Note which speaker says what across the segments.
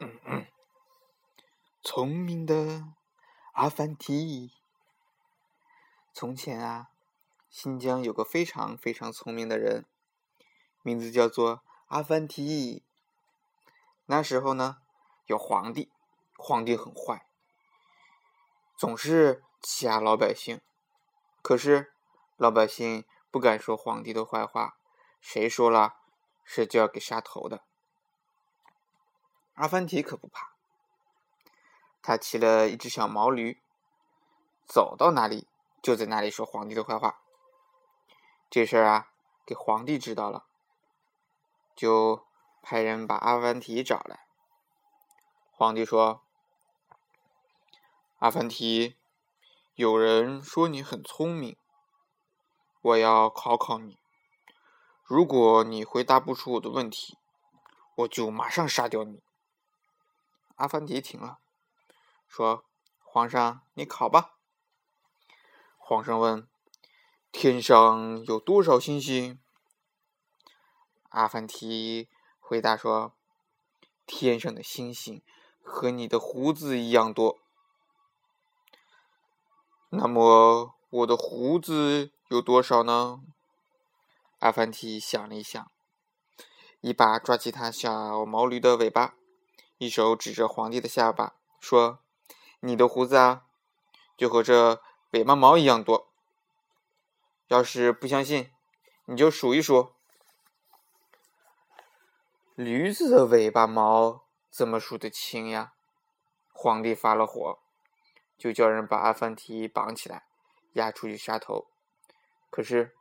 Speaker 1: 嗯嗯聪明的阿凡提。从前啊，新疆有个非常非常聪明的人，名字叫做阿凡提。那时候呢，有皇帝，皇帝很坏，总是欺压老百姓。可是老百姓不敢说皇帝的坏话，谁说了是就要给杀头的。阿凡提可不怕。他骑了一只小毛驴，走到哪里就在哪里说皇帝的坏话。这事儿啊，给皇帝知道了，就派人把阿凡提找来。皇帝说：“阿凡提，有人说你很聪明，我要考考你。如果你回答不出我的问题，我就马上杀掉你。”阿凡提听了。说：“皇上，你考吧。”皇上问：“天上有多少星星？”阿凡提回答说：“天上的星星和你的胡子一样多。”那么我的胡子有多少呢？阿凡提想了一想，一把抓起他小毛驴的尾巴，一手指着皇帝的下巴，说。你的胡子啊，就和这尾巴毛一样多。要是不相信，你就数一数。驴子的尾巴毛怎么数得清呀？皇帝发了火，就叫人把阿凡提绑起来，押出去杀头。可是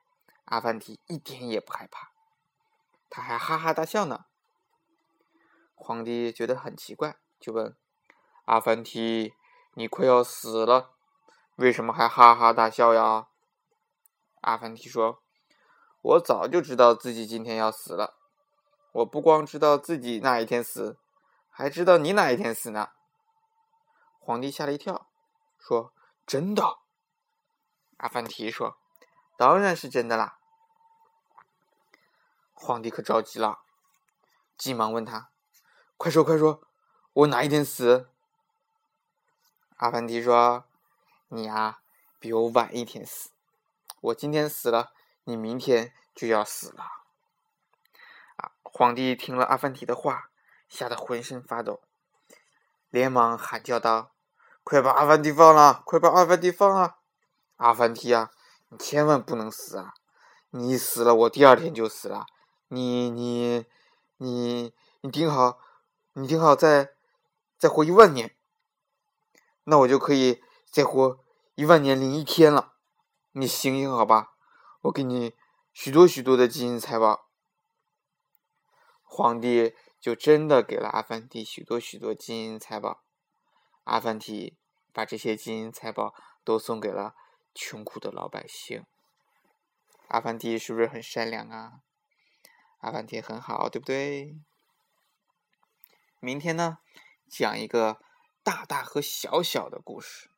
Speaker 1: 阿凡提一点也不害怕，他还哈哈大笑呢。皇帝觉得很奇怪，就问阿凡提。你快要死了，为什么还哈哈大笑呀？阿凡提说：“我早就知道自己今天要死了。我不光知道自己那一天死，还知道你哪一天死呢。”皇帝吓了一跳，说：“真的？”阿凡提说：“当然是真的啦。”皇帝可着急了，急忙问他：“快说快说，我哪一天死？”阿凡提说：“你呀，比我晚一天死。我今天死了，你明天就要死了。”啊！皇帝听了阿凡提的话，吓得浑身发抖，连忙喊叫道：“快把阿凡提放了！快把阿凡提放了！阿凡提啊，你千万不能死啊！你死了，我第二天就死了。你你你你顶好，你顶好再再活一万年。”那我就可以再活一万年零一天了，你醒醒好吧，我给你许多许多的金银财宝。皇帝就真的给了阿凡提许多许多金银财宝，阿凡提把这些金银财宝都送给了穷苦的老百姓。阿凡提是不是很善良啊？阿凡提很好，对不对？明天呢，讲一个。大大和小小的故事。